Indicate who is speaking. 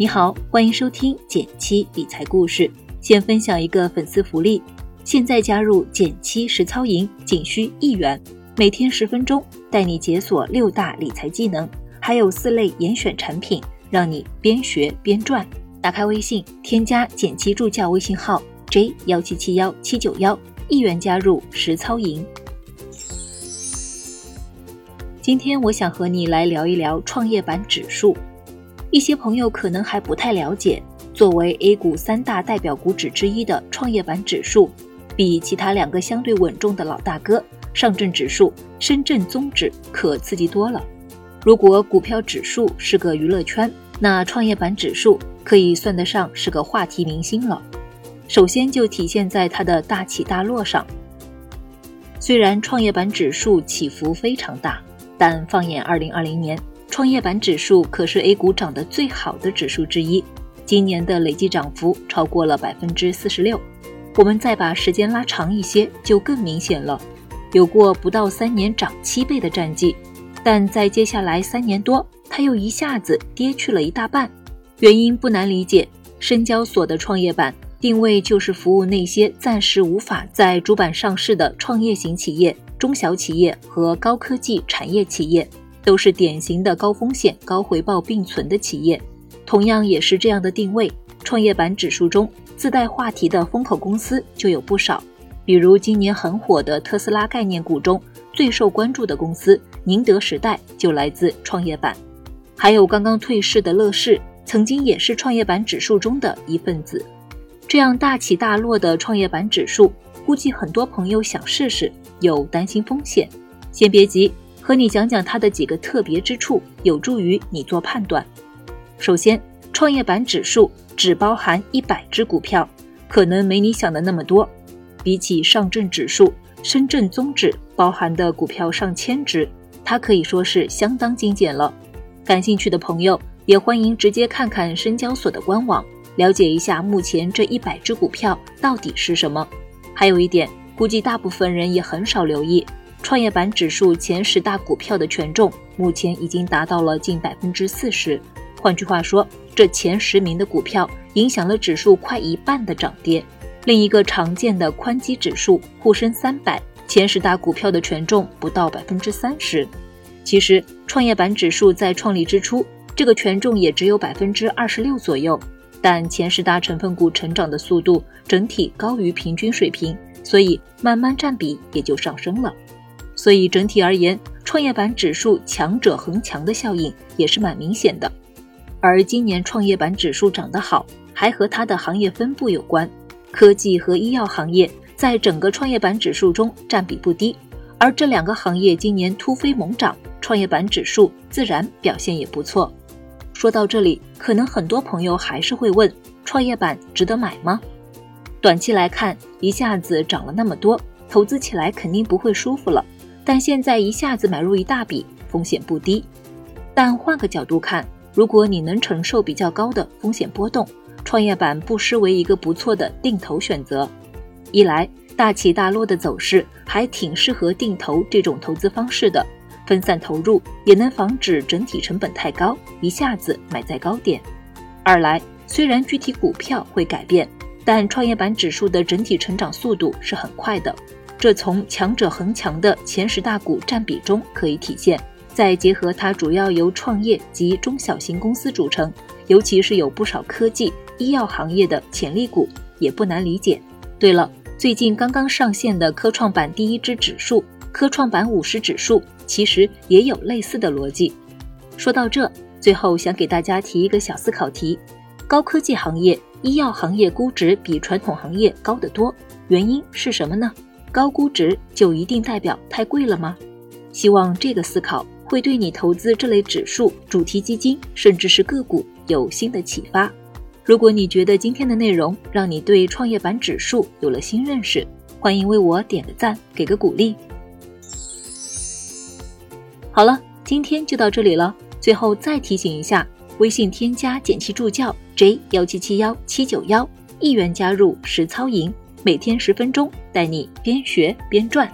Speaker 1: 你好，欢迎收听减七理财故事。先分享一个粉丝福利，现在加入减七实操营仅需一元，每天十分钟，带你解锁六大理财技能，还有四类严选产品，让你边学边赚。打开微信，添加减七助教微信号 j 幺七七幺七九幺，一元加入实操营。今天我想和你来聊一聊创业板指数。一些朋友可能还不太了解，作为 A 股三大代表股指之一的创业板指数，比其他两个相对稳重的老大哥上证指数、深圳综指可刺激多了。如果股票指数是个娱乐圈，那创业板指数可以算得上是个话题明星了。首先就体现在它的大起大落上。虽然创业板指数起伏非常大，但放眼2020年。创业板指数可是 A 股涨得最好的指数之一，今年的累计涨幅超过了百分之四十六。我们再把时间拉长一些，就更明显了，有过不到三年涨七倍的战绩，但在接下来三年多，它又一下子跌去了一大半。原因不难理解，深交所的创业板定位就是服务那些暂时无法在主板上市的创业型企业、中小企业和高科技产业企业。都是典型的高风险高回报并存的企业，同样也是这样的定位。创业板指数中自带话题的风口公司就有不少，比如今年很火的特斯拉概念股中最受关注的公司宁德时代就来自创业板，还有刚刚退市的乐视，曾经也是创业板指数中的一份子。这样大起大落的创业板指数，估计很多朋友想试试，又担心风险，先别急。和你讲讲它的几个特别之处，有助于你做判断。首先，创业板指数只包含一百只股票，可能没你想的那么多。比起上证指数、深圳综指包含的股票上千只，它可以说是相当精简了。感兴趣的朋友也欢迎直接看看深交所的官网，了解一下目前这一百只股票到底是什么。还有一点，估计大部分人也很少留意。创业板指数前十大股票的权重目前已经达到了近百分之四十，换句话说，这前十名的股票影响了指数快一半的涨跌。另一个常见的宽基指数沪深三百前十大股票的权重不到百分之三十。其实，创业板指数在创立之初，这个权重也只有百分之二十六左右，但前十大成分股成长的速度整体高于平均水平，所以慢慢占比也就上升了。所以整体而言，创业板指数强者恒强的效应也是蛮明显的。而今年创业板指数涨得好，还和它的行业分布有关。科技和医药行业在整个创业板指数中占比不低，而这两个行业今年突飞猛涨，创业板指数自然表现也不错。说到这里，可能很多朋友还是会问：创业板值得买吗？短期来看，一下子涨了那么多，投资起来肯定不会舒服了。但现在一下子买入一大笔，风险不低。但换个角度看，如果你能承受比较高的风险波动，创业板不失为一个不错的定投选择。一来大起大落的走势还挺适合定投这种投资方式的，分散投入也能防止整体成本太高，一下子买在高点。二来虽然具体股票会改变，但创业板指数的整体成长速度是很快的。这从强者恒强的前十大股占比中可以体现，再结合它主要由创业及中小型公司组成，尤其是有不少科技、医药行业的潜力股，也不难理解。对了，最近刚刚上线的科创板第一支指数——科创板五十指数，其实也有类似的逻辑。说到这，最后想给大家提一个小思考题：高科技行业、医药行业估值比传统行业高得多，原因是什么呢？高估值就一定代表太贵了吗？希望这个思考会对你投资这类指数、主题基金，甚至是个股有新的启发。如果你觉得今天的内容让你对创业板指数有了新认识，欢迎为我点个赞，给个鼓励。好了，今天就到这里了。最后再提醒一下，微信添加“简七助教 ”J 幺七七幺七九幺，一元加入实操营。每天十分钟，带你边学边赚。